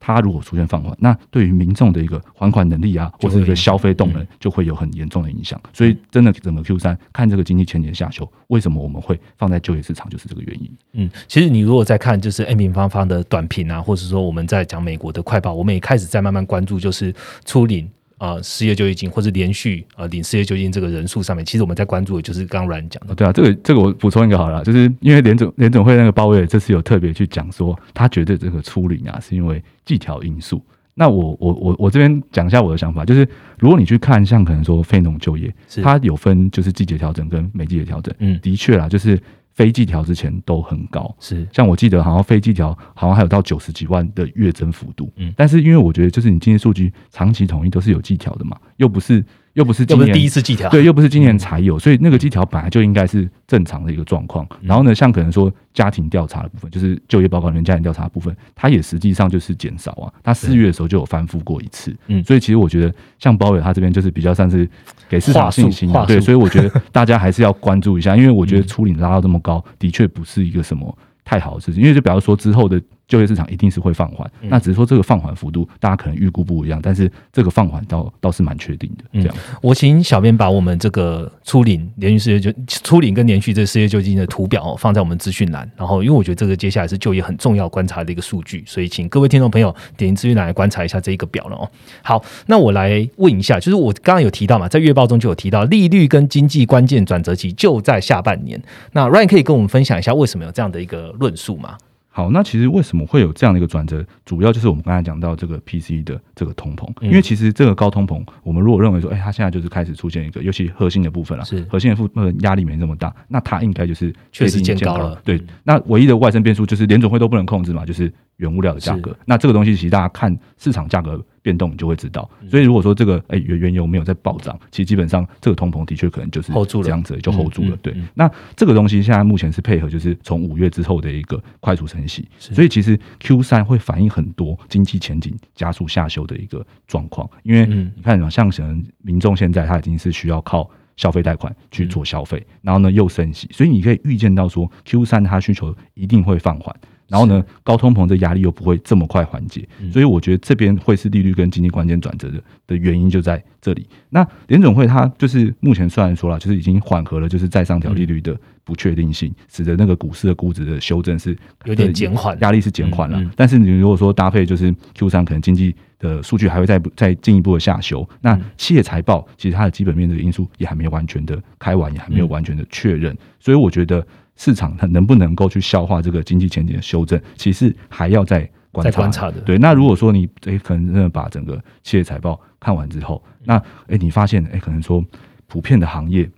它如果出现放缓，那对于民众的一个还款能力啊，或者一个消费动能，就会有很严重的影响。所以，真的整个 Q 三看这个经济前景下修，为什么我们会放在就业市场，就是这个原因。嗯，其实你如果在看就是 N 平方方的短评啊，或者说我们在讲美国的快报，我们也开始在慢慢关注，就是初领。啊，失业救济金或者连续呃领失业救济金这个人数上面，其实我们在关注的就是刚刚阮讲的。对啊，这个这个我补充一个好了，就是因为联总联总会那个鲍威尔这次有特别去讲说，他觉得这个出领啊是因为季调因素。那我我我我这边讲一下我的想法，就是如果你去看像可能说非农就业，它有分就是季节调整跟每季节调整。嗯，的确啦，就是。非季调之前都很高，是。像我记得好像非季调好像还有到九十几万的月增幅度，嗯，但是因为我觉得就是你经济数据长期统一都是有季调的嘛，又不是。又不是今年第一次季调，对，又不是今年才有，所以那个季调本来就应该是正常的一个状况。然后呢，像可能说家庭调查的部分，就是就业报告里面家庭调查部分，它也实际上就是减少啊。它四月的时候就有翻覆过一次，嗯，所以其实我觉得像包伟他这边就是比较算是给市场信心，对，所以我觉得 大家还是要关注一下，因为我觉得初领拉到这么高，的确不是一个什么太好的事情，因为就比方说之后的。就业市场一定是会放缓，那只是说这个放缓幅度，大家可能预估不一样，但是这个放缓倒倒是蛮确定的。这样，我请小编把我们这个初领连续失业就初领跟连续这失业救济金的图表放在我们资讯栏，然后因为我觉得这个接下来是就业很重要观察的一个数据，所以请各位听众朋友点资讯栏来观察一下这一个表了哦。好，那我来问一下，就是我刚刚有提到嘛，在月报中就有提到利率跟经济关键转折期就在下半年，那 Ryan 可以跟我们分享一下为什么有这样的一个论述吗？好，那其实为什么会有这样的一个转折？主要就是我们刚才讲到这个 PC 的这个通膨，因为其实这个高通膨，我们如果认为说，哎，它现在就是开始出现一个，尤其核心的部分了，是核心的部分压力没那么大，那它应该就是确实见高了。对，那唯一的外生变数就是联总会都不能控制嘛，就是原物料的价格。那这个东西其实大家看市场价格。变动你就会知道，所以如果说这个哎原原油没有在暴涨，其实基本上这个通膨的确可能就是 hold 住了，这样子就 hold 住了。对，那这个东西现在目前是配合，就是从五月之后的一个快速升息，所以其实 Q 三会反映很多经济前景加速下修的一个状况。因为你看嘛，像可能民众现在他已经是需要靠消费贷款去做消费，然后呢又升息，所以你可以预见到说 Q 三它需求一定会放缓。然后呢，高通膨的压力又不会这么快缓解，所以我觉得这边会是利率跟经济关键转折的的原因就在这里。那联总会它就是目前虽然说了，就是已经缓和了，就是再上调利率的不确定性，使得那个股市的估值的修正是有点减缓，压力是减缓了。但是你如果说搭配就是 Q 三可能经济的数据还会再再进一步的下修，那企业财报其实它的基本面的因素也还没有完全的开完，也还没有完全的确认，所以我觉得。市场它能不能够去消化这个经济前景的修正，其实还要再观察的。对，那如果说你诶可能真的把整个企业财报看完之后，那诶你发现诶可能说普遍的行业。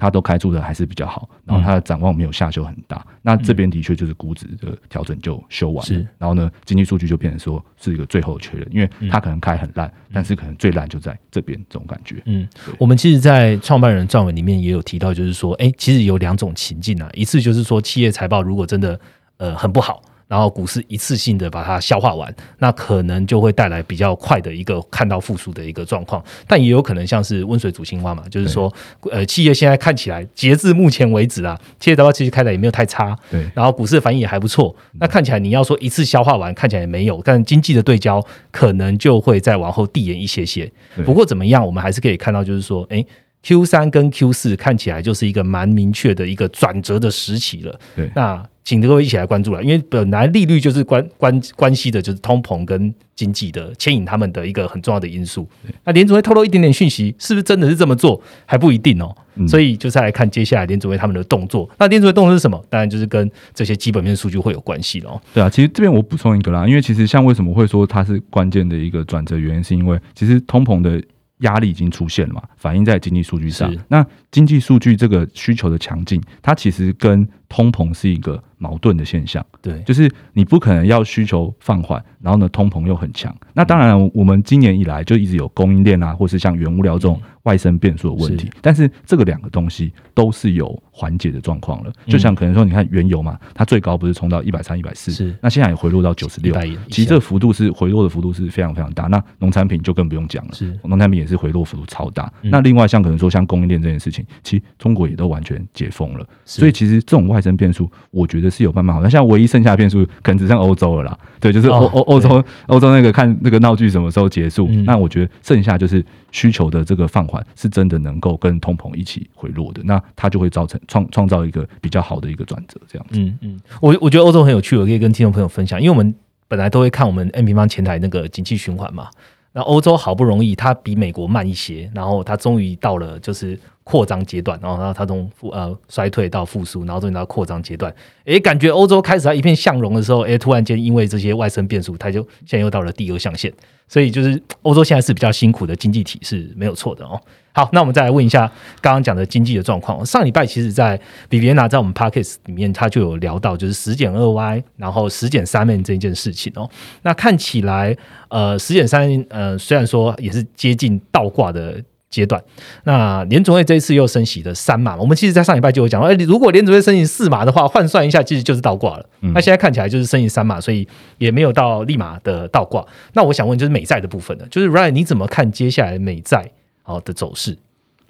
它都开出的还是比较好，然后它的展望没有下修很大，那这边的确就是估值的调整就修完了，然后呢，经济数据就变成说是一个最后确认，因为它可能开很烂，但是可能最烂就在这边这种感觉。嗯，我们其实，在创办人撰文里面也有提到，就是说，哎，其实有两种情境啊，一次就是说企业财报如果真的呃很不好。然后股市一次性的把它消化完，那可能就会带来比较快的一个看到复苏的一个状况，但也有可能像是温水煮青蛙嘛，就是说，呃，企业现在看起来截至目前为止啊，企业财报其实开的也没有太差，对，然后股市的反应也还不错，那看起来你要说一次消化完，看起来也没有，但经济的对焦可能就会再往后递延一些些。不过怎么样，我们还是可以看到，就是说，哎。Q 三跟 Q 四看起来就是一个蛮明确的一个转折的时期了。对，那请各位一起来关注了，因为本来利率就是关关关系的，就是通膨跟经济的牵引他们的一个很重要的因素。那联储会透露一点点讯息，是不是真的是这么做还不一定哦。所以就再来看接下来联储会他们的动作。那联储会动作是什么？当然就是跟这些基本面数据会有关系喽。对啊，其实这边我补充一个啦，因为其实像为什么会说它是关键的一个转折原因，是因为其实通膨的。压力已经出现了嘛？反映在经济数据上。那经济数据这个需求的强劲，它其实跟通膨是一个矛盾的现象，对，就是你不可能要需求放缓，然后呢通膨又很强。那当然，我们今年以来就一直有供应链啊，或是像原物料这种外生变数的问题。但是这个两个东西都是有缓解的状况了。就像可能说，你看原油嘛，它最高不是冲到一百三、一百四，是。那现在也回落到九十六，其实这幅度是回落的幅度是非常非常大。那农产品就更不用讲了，是。农产品也是回落幅度超大。那另外像可能说像供应链这件事情，其实中国也都完全解封了，所以其实这种外生变数，我觉得是有办法好。像现在唯一剩下的变数，可能只剩欧洲了啦。对，就是欧欧欧洲欧洲那个看那个闹剧什么时候结束。那我觉得剩下就是需求的这个放缓，是真的能够跟通膨一起回落的。那它就会造成创创造一个比较好的一个转折，这样子。嗯嗯，我我觉得欧洲很有趣，我可以跟听众朋友分享，因为我们本来都会看我们 N 平方前台那个景气循环嘛。那欧洲好不容易，它比美国慢一些，然后它终于到了就是扩张阶段，然后它它从复呃衰退到复苏，然后终于到扩张阶段。诶，感觉欧洲开始它一片向荣的时候，诶，突然间因为这些外生变数，它就现在又到了第二象限。所以就是欧洲现在是比较辛苦的经济体是没有错的哦。好，那我们再来问一下刚刚讲的经济的状况。上礼拜其实，在比比安娜在我们 p a r k e s 里面，他就有聊到就是十减二 Y，然后十减三 M 这一件事情哦。那看起来，呃，十减三呃，虽然说也是接近倒挂的阶段。那联总会这一次又升息的三码，我们其实，在上礼拜就有讲，哎，如果联总会升息四码的话，换算一下，其实就是倒挂了。那现在看起来就是升息三码，所以也没有到立马的倒挂。那我想问，就是美债的部分呢？就是 Ryan，你怎么看接下来美债？好的走势。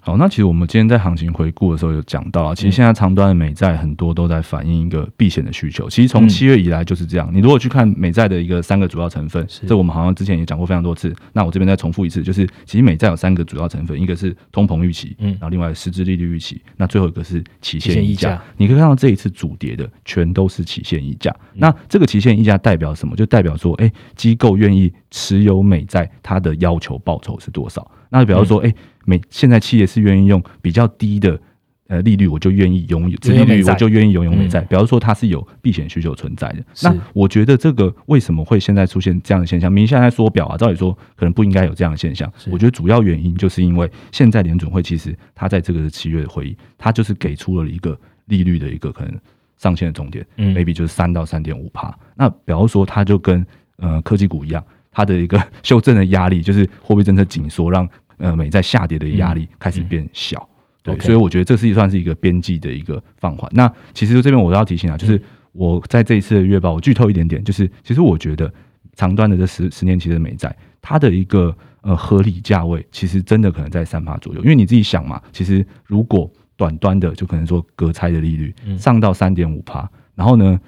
好，那其实我们今天在行情回顾的时候有讲到啊，其实现在长端的美债很多都在反映一个避险的需求。其实从七月以来就是这样。你如果去看美债的一个三个主要成分，这我们好像之前也讲过非常多次。那我这边再重复一次，就是其实美债有三个主要成分，一个是通膨预期，嗯，然后另外实质利率预期，那最后一个是期限溢价。你可以看到这一次主跌的全都是期限溢价。那这个期限溢价代表什么？就代表说，哎，机构愿意持有美债，它的要求报酬是多少？那就比方说，哎。美现在企业是愿意用比较低的呃利率，我就愿意拥有这利率，我就愿意拥有美债。比方说它是有避险需求存在的，那我觉得这个为什么会现在出现这样的现象？明现在缩表啊，照理说可能不应该有这样的现象。我觉得主要原因就是因为现在联准会其实它在这个七月的会议，它就是给出了一个利率的一个可能上限的重点，maybe 就是三到三点五帕。那比方说它就跟呃科技股一样，它的一个 修正的压力就是货币政策紧缩让。呃，美在下跌的压力开始变小，对，所以我觉得这是算是一个边际的一个放缓。那其实这边我都要提醒啊，就是我在这一次的月报，我剧透一点点，就是其实我觉得长端的这十十年期的美债，它的一个呃合理价位，其实真的可能在三趴左右。因为你自己想嘛，其实如果短端的就可能说隔差的利率上到三点五趴，然后呢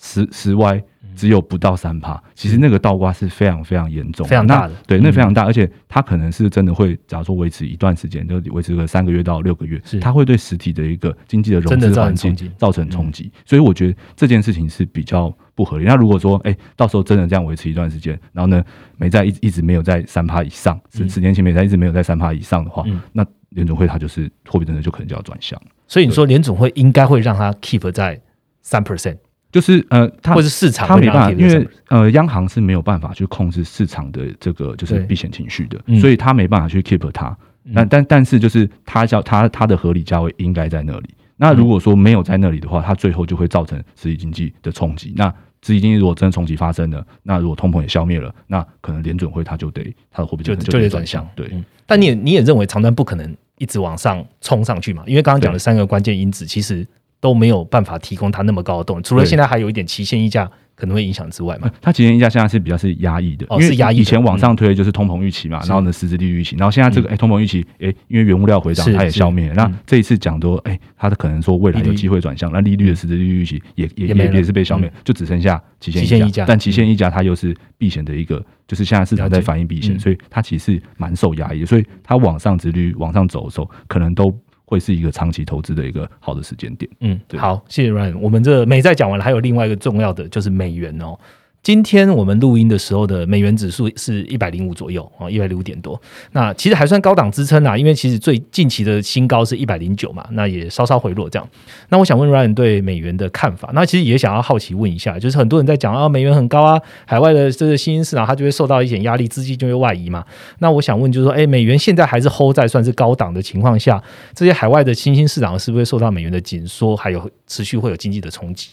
十十 Y。只有不到三趴，其实那个倒挂是非常非常严重、非常大的。对，那非常大，而且它可能是真的会，假如说维持一段时间，就维持个三个月到六个月，它会对实体的一个经济的融资环境造成冲击。所以我觉得这件事情是比较不合理。那如果说，哎，到时候真的这样维持一段时间，然后呢，没在一一直没有在三趴以上，十十年前美债一直没有在三趴以上的话，那联总会它就是货币政策就可能就要转向。所以你说联总会应该会让它 keep 在三 percent。就是呃，它或是市场，它没办法，因为呃，央行是没有办法去控制市场的这个就是避险情绪的，所以它没办法去 keep 它。但但但是就是它叫它它的合理价位应该在那里。那如果说没有在那里的话，它最后就会造成实体经济的冲击。那实体经济如果真的冲击发生了，那如果通膨也消灭了，那可能联准会它就得它的货币就就得转向。对，但你也你也认为长端不可能一直往上冲上去嘛？因为刚刚讲的三个关键因子，其实。都没有办法提供它那么高的动力，除了现在还有一点期限溢价可能会影响之外嘛？它期限溢价现在是比较是压抑的，哦，是压抑。以前往上推就是通膨预期嘛，然后呢实质利率预期，然后现在这个哎通膨预期哎因为原物料回涨它也消灭，那这一次讲多哎它的可能说未来有机会转向，那利率的实质利率预期也也也也是被消灭，就只剩下期限溢价。但期限溢价它又是避险的一个，就是现在市场在反映避险，所以它其实蛮受压抑，所以它往上值率往上走的时候，可能都。会是一个长期投资的一个好的时间点。嗯，好，谢谢 Ryan。我们这美债讲完了，还有另外一个重要的就是美元哦。今天我们录音的时候的美元指数是一百零五左右啊，一百零五点多。那其实还算高档支撑啊，因为其实最近期的新高是一百零九嘛，那也稍稍回落这样。那我想问 Ryan 对美元的看法，那其实也想要好奇问一下，就是很多人在讲啊，美元很高啊，海外的这个新兴市场它就会受到一点压力，资金就会外移嘛。那我想问就是说，哎，美元现在还是 hold 在算是高档的情况下，这些海外的新兴市场是不是受到美元的紧缩，还有持续会有经济的冲击？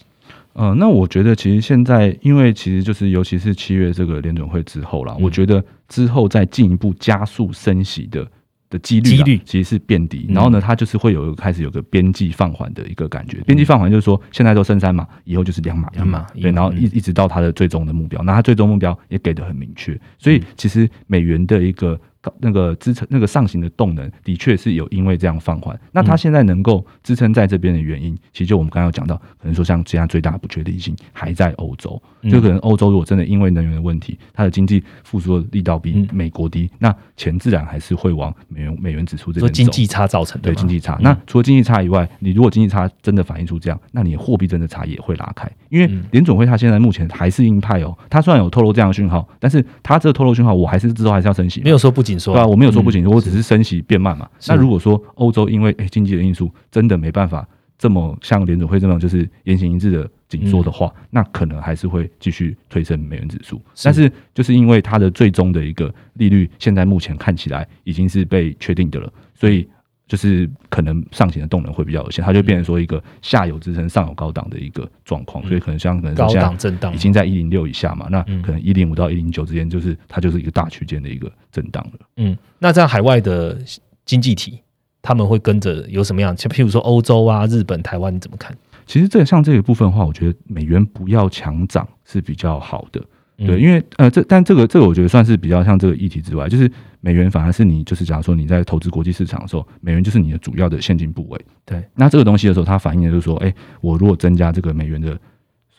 呃，那我觉得其实现在，因为其实就是尤其是七月这个联准会之后啦，我觉得之后再进一步加速升息的的几率，几率其实是变低。然后呢，它就是会有开始有个边际放缓的一个感觉。边际放缓就是说，现在都升三码，以后就是两码，两码，对，然后一一直到它的最终的目标。那它最终目标也给的很明确，所以其实美元的一个。那个支撑那个上行的动能，的确是有因为这样放缓。那它现在能够支撑在这边的原因，其实就我们刚刚有讲到，可能说像其他最大不确定性还在欧洲，就可能欧洲如果真的因为能源的问题，它的经济复苏的力道比美国低，那钱自然还是会往美元美元指数这边走。经济差造成的，对经济差。那除了经济差以外，你如果经济差真的反映出这样，那你货币真的差也会拉开。因为联总会它现在目前还是鹰派哦，它虽然有透露这样的讯号，但是它这个透露讯号，我还是之后还是要升息，没有说不紧缩，对啊，我没有说不紧缩。我只是升息变慢嘛？那如果说欧洲因为诶经济的因素真的没办法这么像联总会这样就是言行一致的紧缩的话，那可能还是会继续推升美元指数。但是就是因为它的最终的一个利率现在目前看起来已经是被确定的了，所以。就是可能上行的动能会比较有限，它就变成说一个下游支撑、上游高档的一个状况，所以可能像可能高档震荡已经在一零六以下嘛，那可能一零五到一零九之间，就是它就是一个大区间的一个震荡了。嗯，那在海外的经济体，他们会跟着有什么样？像譬如说欧洲啊、日本、台湾，你怎么看？其实这像这一部分的话，我觉得美元不要强涨是比较好的。对，因为呃，这但这个这个我觉得算是比较像这个议题之外，就是美元反而是你就是假如说你在投资国际市场的时候，美元就是你的主要的现金部位。对，那这个东西的时候，它反映的就是说，哎，我如果增加这个美元的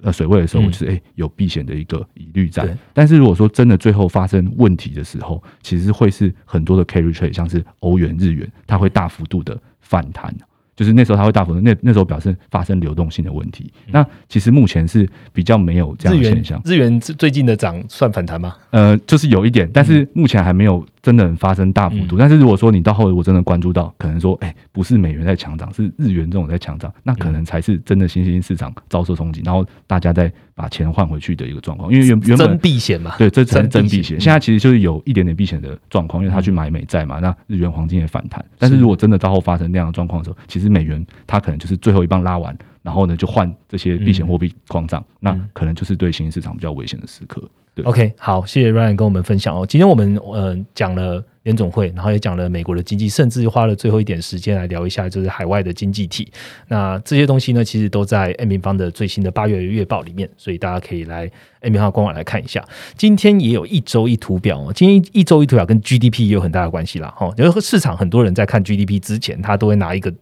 呃水位的时候，我就是哎有避险的一个疑虑在。但是如果说真的最后发生问题的时候，其实会是很多的 carry trade，像是欧元、日元，它会大幅度的反弹。就是那时候它会大幅度，那那时候表示发生流动性的问题。那其实目前是比较没有这样的现象。日元最近的涨算反弹吗？呃，就是有一点，但是目前还没有。真的很发生大幅度，但是如果说你到后来我真的关注到，可能说，哎，不是美元在强涨，是日元这种在强涨，那可能才是真的新兴市场遭受冲击，然后大家再把钱换回去的一个状况。因为原原本避险嘛，对，这才是真避险。现在其实就是有一点点避险的状况，因为他去买美债嘛，那日元黄金也反弹。但是如果真的到后发生那样的状况的时候，其实美元它可能就是最后一棒拉完，然后呢就换这些避险货币狂涨，那可能就是对新兴市场比较危险的时刻。OK，好，谢谢 Ryan 跟我们分享哦。今天我们呃讲了联总会，然后也讲了美国的经济，甚至花了最后一点时间来聊一下就是海外的经济体。那这些东西呢，其实都在 M 平方的最新的八月月报里面，所以大家可以来 M 平方官网来看一下。今天也有一周一图表哦，今天一周一图表跟 GDP 也有很大的关系啦。哈，因为市场很多人在看 GDP 之前，他都会拿一个。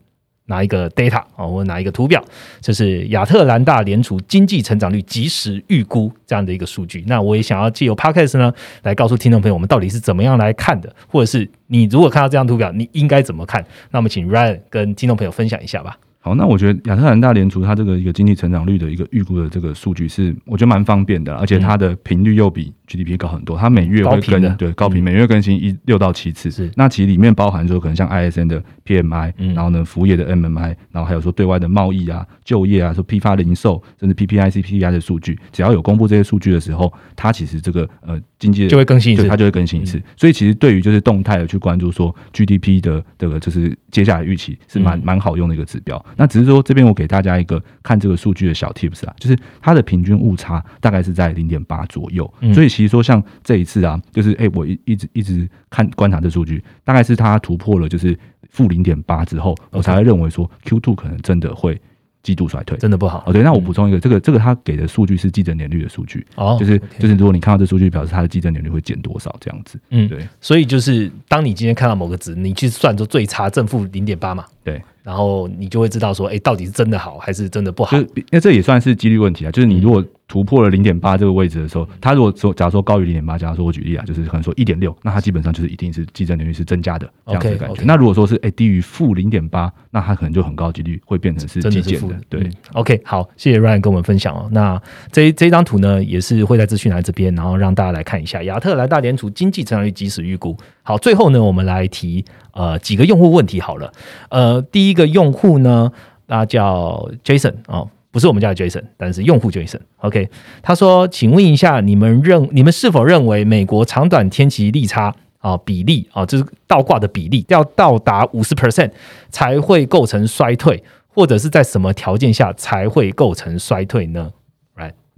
拿一个 data 啊，或拿一个图表，就是亚特兰大联储经济成长率即时预估这样的一个数据。那我也想要借由 podcast 呢，来告诉听众朋友，我们到底是怎么样来看的，或者是你如果看到这张图表，你应该怎么看？那么，请 Ryan 跟听众朋友分享一下吧。好，那我觉得亚特兰大联储它这个一个经济成长率的一个预估的这个数据是，我觉得蛮方便的，而且它的频率又比 GDP 高很多。它每月会更对高频，每月更新一六到七次。是，那其实里面包含说可能像 ISN 的 PMI，然后呢服务业的 MMI，然后还有说对外的贸易啊、就业啊、说批发零售，甚至 PPI、CPI 的数据，只要有公布这些数据的时候，它其实这个呃经济就会更新一次，它就会更新一次。所以其实对于就是动态的去关注说 GDP 的这个就是接下来预期是蛮蛮好用的一个指标。那只是说这边我。给大家一个看这个数据的小 tips 啊，就是它的平均误差大概是在零点八左右，所以其实说像这一次啊，就是哎，我一一直一直看观察这数据，大概是它突破了就是负零点八之后，我才会认为说 Q two 可能真的会季度衰退，真的不好哦。对，那我补充一个，这个这个他给的数据是基准年率的数据哦，就是就是如果你看到这数据，表示它的基准年率会减多少这样子，嗯，对。所以就是当你今天看到某个值，你去算出最差正负零点八嘛，对。然后你就会知道说，哎，到底是真的好还是真的不好？就那这也算是几率问题啊。就是你如果突破了零点八这个位置的时候，它如果说假如说高于零点八，假如说我举例啊，就是可能说一点六，那它基本上就是一定是基正利率是增加的这样子的感觉。那如果说是哎、低于负零点八，那它可能就很高几率会变成是真极简的的是负的。。对嗯，，OK，好，谢谢 Ryan 跟我们分享哦。那这这一张图呢，也是会在资讯栏这边，然后让大家来看一下亚特兰大联储经济增长率即时预估。好，最后呢，我们来提呃几个用户问题好了。呃，第一个用户呢，他叫 Jason 哦。不是我们家的 Jason，但是用户 Jason。OK，他说：“请问一下，你们认你们是否认为美国长短天气利差啊、比例啊，就是倒挂的比例要到达五十 percent 才会构成衰退，或者是在什么条件下才会构成衰退呢？”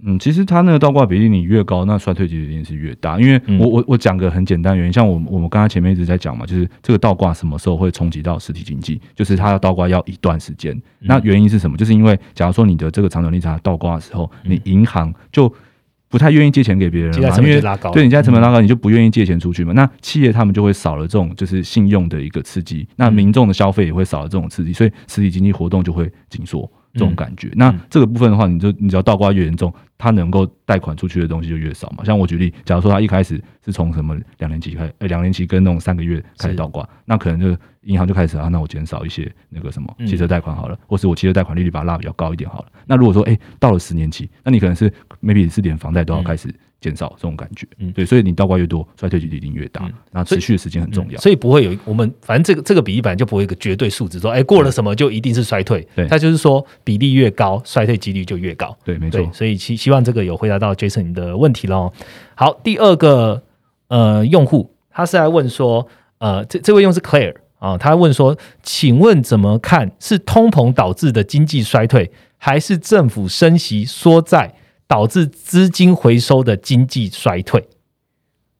嗯，其实它那个倒挂比例你越高，那衰退几率一定是越大。因为嗯我我我讲个很简单的原因，像我我们刚才前面一直在讲嘛，就是这个倒挂什么时候会冲击到实体经济，就是它要倒挂要一段时间。嗯那原因是什么？就是因为假如说你的这个长短利差倒挂的时候，你银行就不太愿意借钱给别人了嘛，因为对你现在成本拉高，你就不愿意借钱出去嘛。那企业他们就会少了这种就是信用的一个刺激，那民众的消费也会少了这种刺激，所以实体经济活动就会紧缩。这种感觉，那这个部分的话，你就你只要倒挂越严重，它能够贷款出去的东西就越少嘛。像我举例，假如说他一开始是从什么两年期开，呃，两年期跟那种三个月开始倒挂，那可能就银行就开始啊，那我减少一些那个什么嗯。汽车贷款好了，或是我汽车贷款利率把它拉比较高一点好了。那如果说哎、到了十年期，那你可能是 maybe 是连房贷都要开始减少这种感觉，嗯。对，所以你倒挂越多，衰退几率一定越大。嗯，那持续的时间很重要。所以不会有我们反正这个这个比例本来就不会有一个绝对数值，说哎过了什么就一定是衰退，对。它就是说比例越高，衰退几率就越高。对，没错，，所以希希望这个有回答到 Jason 你的问题喽。好，第二个呃用户他是来问说，呃，这这位用户是 Claire 啊、他问说，请问怎么看是通膨导致的经济衰退，还是政府升息缩债导致资金回收的经济衰退？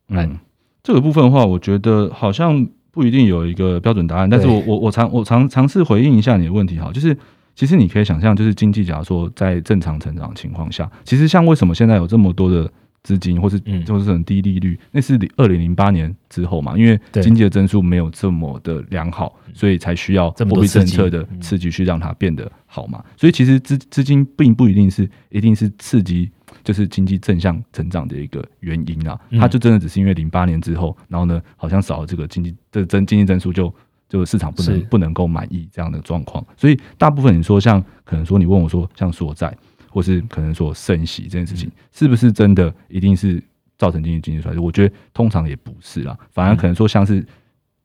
嗯，这个部分的话，我觉得好像不一定有一个标准答案，但是我我我尝我尝尝试回应一下你的问题哈，就是其实你可以想象，就是经济假如说在正常成长的情况下，其实像为什么现在有这么多的资金，或是嗯。或是很低利率，那是二零零八年之后嘛，因为对。经济的增速没有这么的良好，所以才需要货币政策的嗯。刺激去让它变得好嘛。所以其实资资金并不一定是一定是刺激。就是经济正向成长的一个原因啦，嗯。它就真的只是因为零八年之后，然后呢，好像少了这个经济这增经济增速就就市场不能不能够满意这样的状况，所以大部分你说像可能说你问我说像所在，或是可能说升息这件事情，是不是真的一定是造成经济经济衰退？我觉得通常也不是啦，反而可能说像是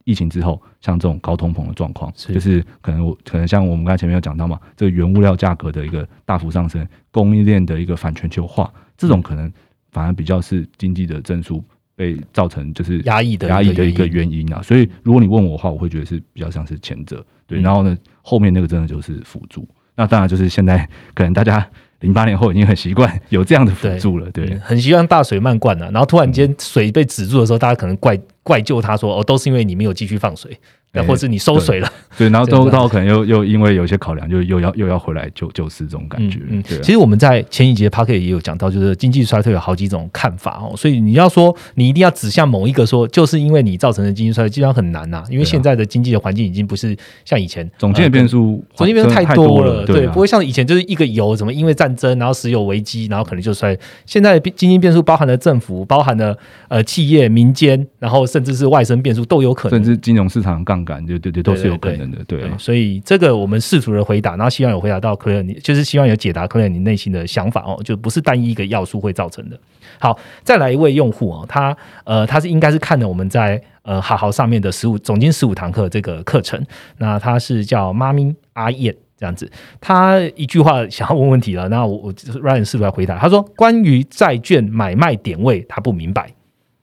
疫情之后，像这种高通膨的状况，就是可能我可能像我们刚才前面有讲到嘛，这个原物料价格的一个大幅上升，供应链的一个反全球化，这种可能反而比较是经济的增速被造成就是压抑的压抑的一个原原因啊。所以如果你问我的话，我会觉得是比较像是前者，对。嗯然后呢，后面那个真的就是辅助。那当然就是现在可能大家零八年后已经很习惯有这样的辅助了，对嗯。很习惯大水漫灌啊，然后突然间水被止住的时候，大家可能怪怪救他说哦，都是因为你没有继续放水，或是你收水了。对，然后都到可能又又因为有些考量，就又要又要回来救救市这种感觉，嗯对啊。其实我们在前一节 p a c k e t 也有讲到，就是经济衰退有好几种看法哦，所以你要说你一定要指向某一个说，就是因为你造成的经济衰退，基本上很难呐、因为现在的经济的环境已经不是像以前总经的变数，总经变数太多了，对，啊不会像以前就是一个油怎么因为战争，然后石油危机，然后可能就衰。现在的经济变数包含了政府，包含了呃企业、民间，然后甚至是外生变数都有可能甚。至金融市场杠杆，对对对，都是有可能的，对啊。所以这个我们试图的回答，然后希望有回答到克莱尔你，就是希望有解答克莱尔你内心的想法哦，就不是单一一个要素会造成的。好，再来一位用户哦，他呃他是应该是看了我们在呃好好上面的十五总经十五堂课这个课程，那他是叫妈咪阿燕。这样子，他一句话想要问问题了，那我我 Ryan 试图来回答。他说，关于债券买卖点位，他不明白。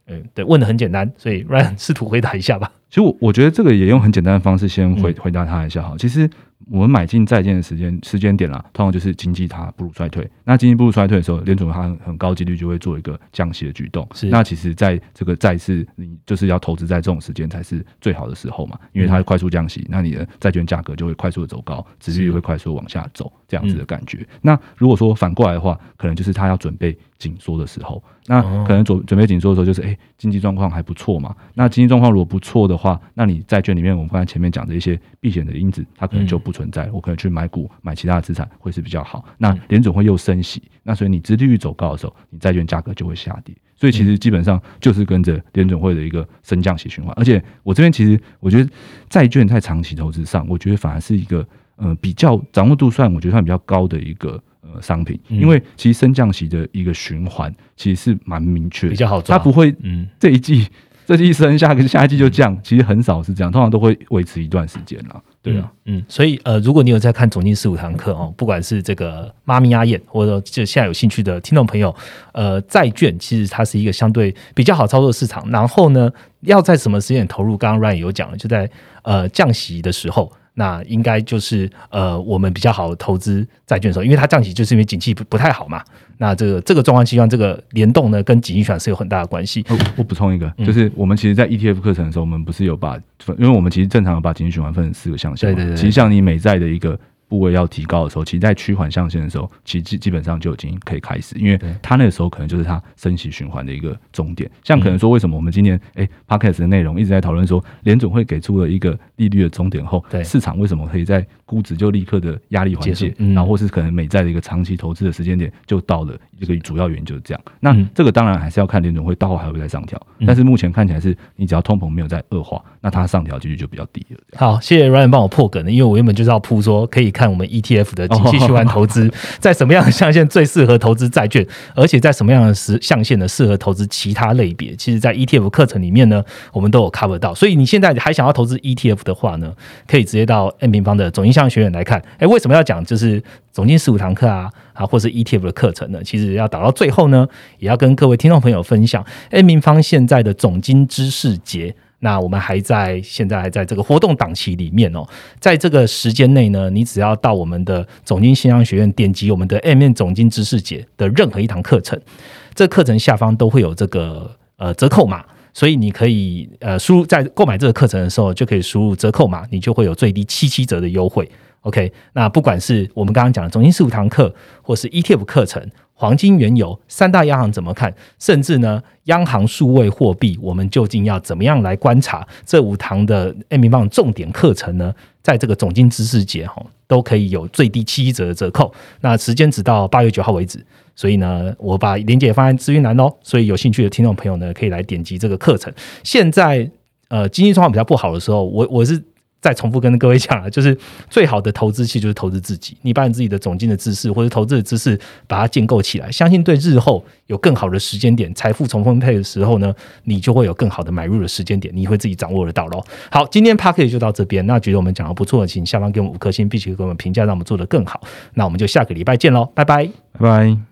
嗯，对，问的很简单，所以 Ryan 试图回答一下吧。其实我我觉得这个也用很简单的方式先回嗯回答他一下哈。其实我们买进债券的时间时间点啦，通常就是经济它步入衰退。那经济步入衰退的时候，联储它很高几率就会做一个降息的举动。是那其实在这个债市，你就是要投资在这种时间才是最好的时候嘛，因为它快速降息，那你的债券价格就会快速的走高，殖利率会快速地往下走，这样子的感觉。那如果说反过来的话，可能就是它要准备紧缩的时候，那可能准准备紧缩的时候就是哎经济状况还不错嘛，那经济状况如果不错的话，那你债券里面我们刚才前面讲的一些避险的因子，它可能就不存在。我可能去买股、买其他的资产会是比较好。那联总会又升息，那所以你殖利率走高的时候，你债券价格就会下跌。所以其实基本上就是跟着联总会的一个升降息循环。而且我这边其实我觉得债券在长期投资上，我觉得反而是一个呃比较掌握度算我觉得算比较高的一个呃商品，因为其实升降息的一个循环其实是蛮明确，比较好抓，它不会嗯这一季。这季升，下个下一季就降，其实很少是这样，通常都会维持一段时间啦。对啊，嗯，所以呃，如果你有在看总经四五堂课哦，不管是这个妈咪阿燕，或者就现在有兴趣的听众朋友，呃，债券其实它是一个相对比较好操作的市场。然后呢，要在什么时间投入？刚刚 Ryan 有讲了，就在呃降息的时候。那应该就是呃，我们比较好投资债券的时候，因为它降息就是因为景气不不太好嘛。那这个这个状况期望这个联动呢，跟景气循环是有很大的关系。我补充一个，就是我们其实，在 ETF 课程的时候，我们不是有把，因为我们其实正常把景气循环分成四个象限。对对对。其实像你美债的一个。部位要提高的时候，其实，在趋缓象限的时候，其实基基本上就已经可以开始，因为它那个时候可能就是它升息循环的一个终点。像可能说，为什么我们今年哎，podcast 的内容一直在讨论说，联总会给出了一个利率的终点后，市场为什么可以在估值就立刻的压力缓解，然后或是可能美债的一个长期投资的时间点就到了这个主要原因就是这样。那这个当然还是要看联总会到后还会再上调，但是目前看起来是你只要通膨没有在恶化，那它上调几率就比较低了。好，谢谢 Ryan 帮我破梗的，因为我原本就是要铺说可以看我们 ETF 的。景气循环投资在什么样的象限最适合投资债券？而且在什么样的时象限呢？适合投资其他类别？其实，在 ETF 课程里面呢，我们都有 cover 到。所以你现在还想要投资 ETF 的话呢，可以直接到 N 平方的总印象学院来看。哎，为什么要讲就是总经十五堂课啊啊，或是 ETF 的课程呢？其实要打到最后呢，也要跟各位听众朋友分享 N 平方现在的总经知识节。那我们还在现在还在这个活动档期里面哦，在这个时间内呢，你只要到我们的总经信商学院点击我们的 M 面总经知识节的任何一堂课程，这课程下方都会有这个呃折扣码，所以你可以呃输入在购买这个课程的时候就可以输入折扣码，你就会有最低七七折的优惠。OK，那不管是我们刚刚讲的总经十五堂课，或是 ETF 课程。黄金、原油三大央行怎么看？甚至呢，央行数位货币，我们究竟要怎么样来观察？这五堂的 M 平方重点课程呢，在这个总经知识节哈，都可以有最低七折的折扣。那时间只到八月九号为止，所以呢，我把链接放在资讯栏哦。所以有兴趣的听众朋友呢，可以来点击这个课程。现在呃，经济状况比较不好的时候，我我是。再重复跟各位讲了，就是最好的投资其实就是投资自己。你把你自己的总金的知识或者投资的知识把它建构起来，相信对日后有更好的时间点，财富重分配的时候呢，你就会有更好的买入的时间点，你会自己掌握得到喽。好，今天 p a r k 就到这边。那觉得我们讲的不错，请下方给我们五颗星，并且给我们评价，让我们做得更好。那我们就下个礼拜见喽，拜拜，拜拜。